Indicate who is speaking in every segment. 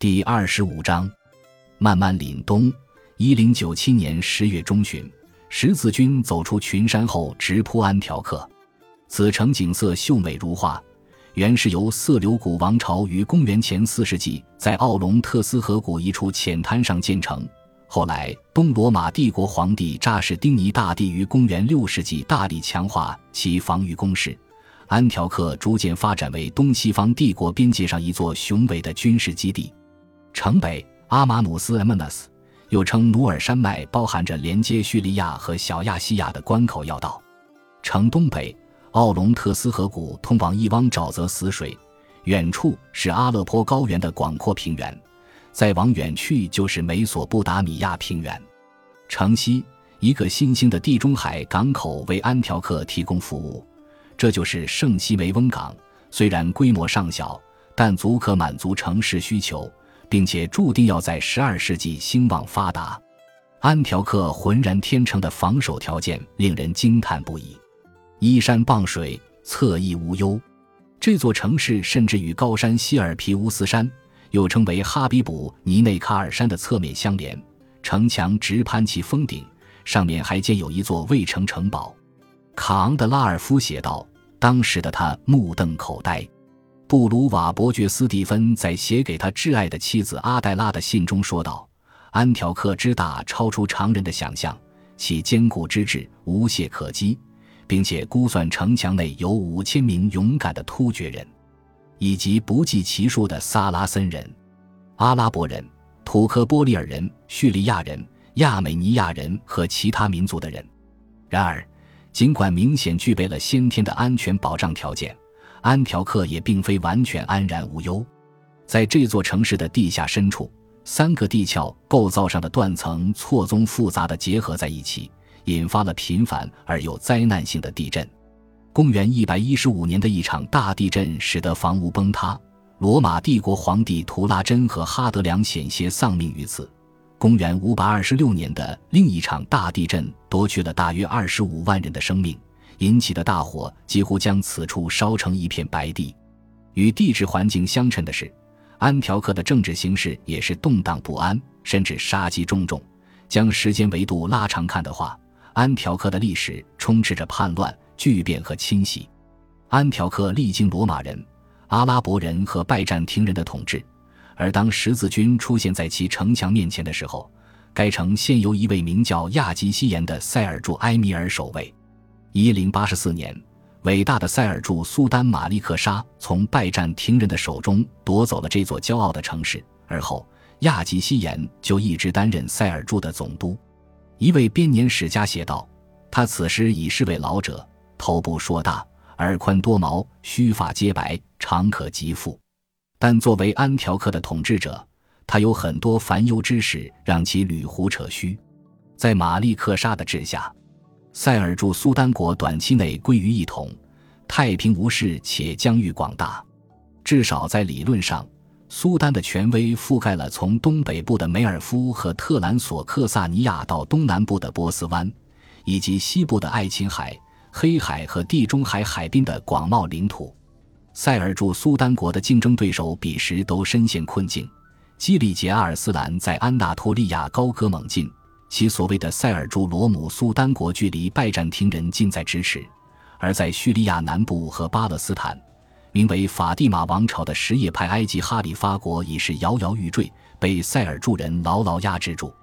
Speaker 1: 第二十五章，慢慢凛冬。一零九七年十月中旬，十字军走出群山后，直扑安条克。此城景色秀美如画，原是由色流古王朝于公元前四世纪在奥龙特斯河谷一处浅滩上建成。后来，东罗马帝国皇帝扎什丁尼大帝于公元六世纪大力强化其防御工事。安条克逐渐发展为东西方帝国边界上一座雄伟的军事基地。城北阿马努斯 （Amanus） 又称努尔山脉，包含着连接叙利亚和小亚细亚的关口要道。城东北奥龙特斯河谷通往一汪沼泽死水，远处是阿勒颇高原的广阔平原，再往远去就是美索不达米亚平原。城西一个新兴的地中海港口为安条克提供服务，这就是圣西梅翁港。虽然规模尚小，但足可满足城市需求。并且注定要在十二世纪兴旺发达。安条克浑然天成的防守条件令人惊叹不已，依山傍水，侧翼无忧。这座城市甚至与高山希尔皮乌斯山，又称为哈比卜尼内卡尔山的侧面相连。城墙直攀其峰顶，上面还建有一座卫城城堡。卡昂德拉尔夫写道：“当时的他目瞪口呆。”布鲁瓦伯爵斯蒂芬在写给他挚爱的妻子阿黛拉的信中说道：“安条克之大超出常人的想象，其坚固之志无懈可击，并且估算城墙内有五千名勇敢的突厥人，以及不计其数的萨拉森人、阿拉伯人、土科波利尔人、叙利亚人、亚美尼亚人和其他民族的人。然而，尽管明显具备了先天的安全保障条件。”安条克也并非完全安然无忧，在这座城市的地下深处，三个地壳构造上的断层错综复杂的结合在一起，引发了频繁而有灾难性的地震。公元一百一十五年的一场大地震使得房屋崩塌，罗马帝国皇帝图拉真和哈德良险些丧命于此。公元五百二十六年的另一场大地震夺去了大约二十五万人的生命。引起的大火几乎将此处烧成一片白地。与地质环境相称的是，安条克的政治形势也是动荡不安，甚至杀机重重。将时间维度拉长看的话，安条克的历史充斥着叛乱、巨变和侵袭。安条克历经罗马人、阿拉伯人和拜占庭人的统治，而当十字军出现在其城墙面前的时候，该城现由一位名叫亚基西延的塞尔柱埃米尔守卫。一零八四年，伟大的塞尔柱苏丹马利克沙从拜占庭人的手中夺走了这座骄傲的城市。而后，亚吉西延就一直担任塞尔柱的总督。一位编年史家写道：“他此时已是位老者，头部硕大，耳宽多毛，须发皆白，长可及富。但作为安条克的统治者，他有很多烦忧之事，让其捋胡扯须。在马利克沙的治下。”塞尔柱苏丹国短期内归于一统，太平无事且疆域广大。至少在理论上，苏丹的权威覆盖了从东北部的梅尔夫和特兰索克萨尼亚到东南部的波斯湾，以及西部的爱琴海、黑海和地中海海滨的广袤领土。塞尔柱苏丹国的竞争对手彼时都深陷困境。基里杰阿尔斯兰在安纳托利亚高歌猛进。其所谓的塞尔柱罗姆苏丹国距离拜占庭人近在咫尺，而在叙利亚南部和巴勒斯坦，名为法蒂玛王朝的什叶派埃及哈里发国已是摇摇欲坠，被塞尔柱人牢牢压制住。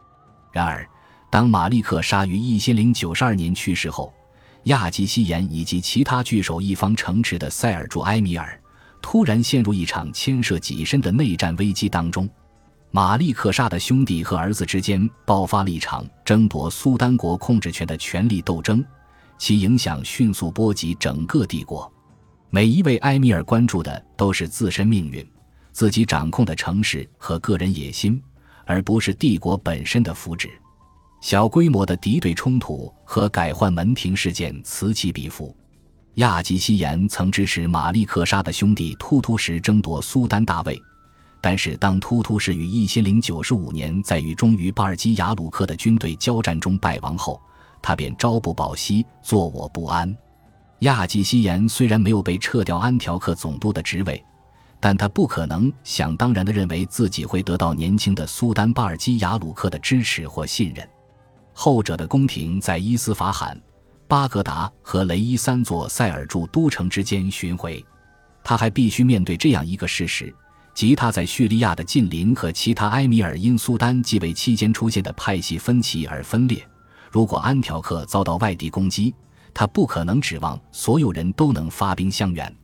Speaker 1: 然而，当马利克沙于一千零九十二年去世后，亚吉西延以及其他据守一方城池的塞尔柱埃米尔，突然陷入一场牵涉己身的内战危机当中。马利克沙的兄弟和儿子之间爆发了一场争夺苏丹国控制权的权力斗争，其影响迅速波及整个帝国。每一位埃米尔关注的都是自身命运、自己掌控的城市和个人野心，而不是帝国本身的福祉。小规模的敌对冲突和改换门庭事件此起彼伏。亚吉西延曾支持马利克沙的兄弟突突什争夺苏丹大位。但是，当突突士于一千零九十五年在与忠于巴尔基亚鲁克的军队交战中败亡后，他便朝不保夕，坐卧不安。亚季西延虽然没有被撤掉安条克总督的职位，但他不可能想当然地认为自己会得到年轻的苏丹巴尔基亚鲁克的支持或信任。后者的宫廷在伊斯法罕、巴格达和雷伊三座塞尔柱都城之间巡回，他还必须面对这样一个事实：吉他在叙利亚的近邻和其他埃米尔因苏丹继位期间出现的派系分歧而分裂。如果安条克遭到外敌攻击，他不可能指望所有人都能发兵相援。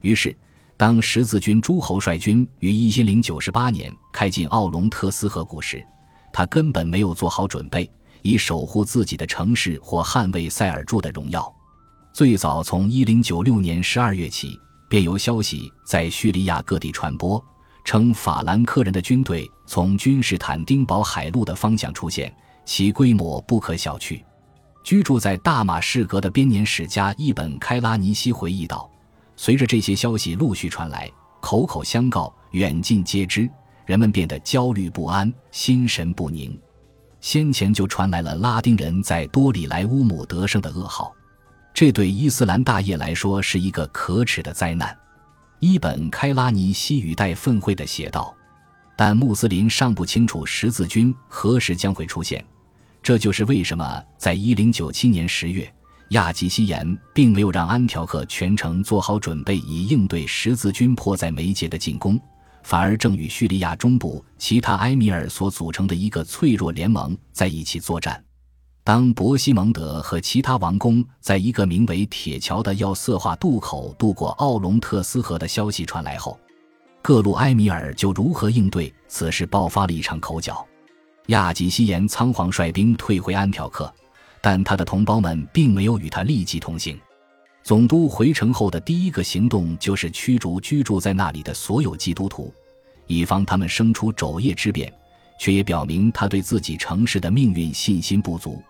Speaker 1: 于是。当十字军诸侯率军于一千零九十八年开进奥龙特斯河谷时，他根本没有做好准备，以守护自己的城市或捍卫塞尔柱的荣耀。最早从一零九六年十二月起，便有消息在叙利亚各地传播，称法兰克人的军队从君士坦丁堡海路的方向出现，其规模不可小觑。居住在大马士革的编年史家伊本·开拉尼西回忆道。随着这些消息陆续传来，口口相告，远近皆知，人们变得焦虑不安，心神不宁。先前就传来了拉丁人在多里莱乌姆得胜的噩耗，这对伊斯兰大业来说是一个可耻的灾难。伊本·开拉尼西语带愤悔地写道：“但穆斯林尚不清楚十字军何时将会出现，这就是为什么在1097年十月。”亚吉西延并没有让安条克全程做好准备以应对十字军迫在眉睫的进攻，反而正与叙利亚中部其他埃米尔所组成的一个脆弱联盟在一起作战。当伯西蒙德和其他王公在一个名为铁桥的要色化渡口渡过奥龙特斯河的消息传来后，各路埃米尔就如何应对此事爆发了一场口角。亚吉西延仓皇率兵退回安条克。但他的同胞们并没有与他立即同行。总督回城后的第一个行动就是驱逐居住在那里的所有基督徒，以防他们生出昼夜之变，却也表明他对自己城市的命运信心不足。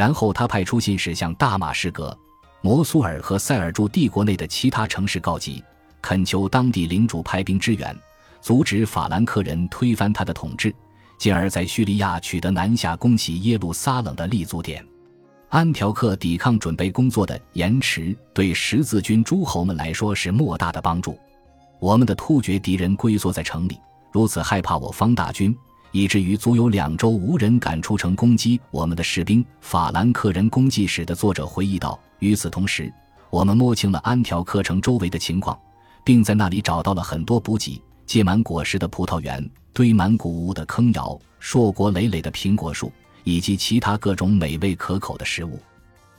Speaker 1: 然后他派出信使向大马士革、摩苏尔和塞尔柱帝国内的其他城市告急，恳求当地领主派兵支援，阻止法兰克人推翻他的统治，进而，在叙利亚取得南下攻袭耶路撒冷的立足点。安条克抵抗准备工作的延迟，对十字军诸侯们来说是莫大的帮助。我们的突厥敌人龟缩在城里，如此害怕我方大军，以至于足有两周无人敢出城攻击我们的士兵。法兰克人攻击史的作者回忆道：“与此同时，我们摸清了安条克城周围的情况，并在那里找到了很多补给、结满果实的葡萄园、堆满谷物的坑窑、硕果累累的苹果树。”以及其他各种美味可口的食物，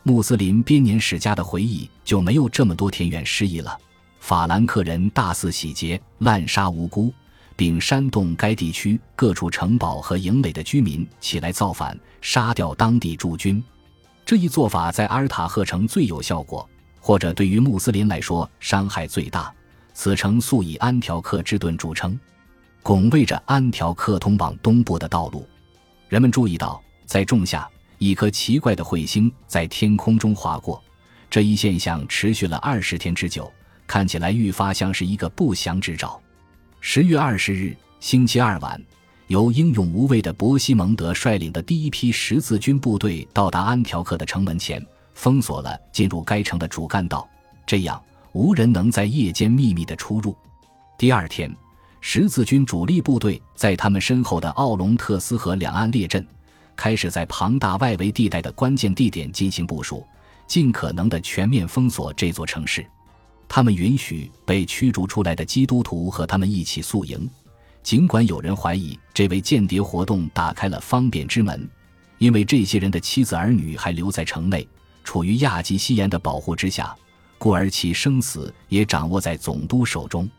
Speaker 1: 穆斯林编年史家的回忆就没有这么多田园诗意了。法兰克人大肆洗劫、滥杀无辜，并煽动该地区各处城堡和营垒的居民起来造反，杀掉当地驻军。这一做法在阿尔塔赫城最有效果，或者对于穆斯林来说伤害最大。此城素以安条克之盾著称，拱卫着安条克通往东部的道路。人们注意到。在仲夏，一颗奇怪的彗星在天空中划过，这一现象持续了二十天之久，看起来愈发像是一个不祥之兆。十月二十日，星期二晚，由英勇无畏的伯西蒙德率领的第一批十字军部队到达安条克的城门前，封锁了进入该城的主干道，这样无人能在夜间秘密的出入。第二天，十字军主力部队在他们身后的奥龙特斯河两岸列阵。开始在庞大外围地带的关键地点进行部署，尽可能的全面封锁这座城市。他们允许被驱逐出来的基督徒和他们一起宿营，尽管有人怀疑这位间谍活动打开了方便之门，因为这些人的妻子儿女还留在城内，处于亚吉西延的保护之下，故而其生死也掌握在总督手中。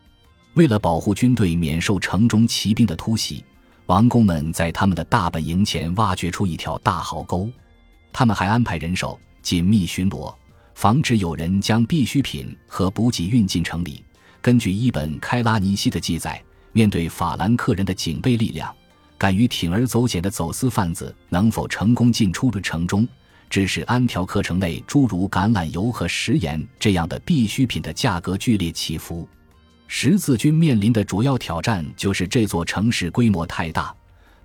Speaker 1: 为了保护军队免受城中骑兵的突袭。王公们在他们的大本营前挖掘出一条大壕沟，他们还安排人手紧密巡逻，防止有人将必需品和补给运进城里。根据伊本·开拉尼西的记载，面对法兰克人的警备力量，敢于铤而走险的走私贩子能否成功进出城中，致使安条克城内诸如橄榄油和食盐这样的必需品的价格剧烈起伏。十字军面临的主要挑战就是这座城市规模太大，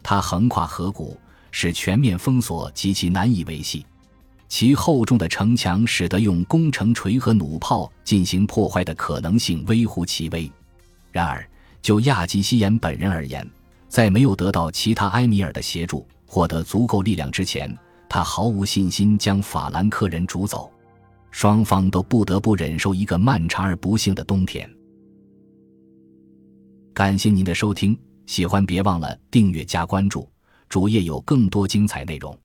Speaker 1: 它横跨河谷，使全面封锁极其难以维系。其厚重的城墙使得用攻城锤和弩炮进行破坏的可能性微乎其微。然而，就亚吉西延本人而言，在没有得到其他埃米尔的协助，获得足够力量之前，他毫无信心将法兰克人逐走。双方都不得不忍受一个漫长而不幸的冬天。感谢您的收听，喜欢别忘了订阅加关注，主页有更多精彩内容。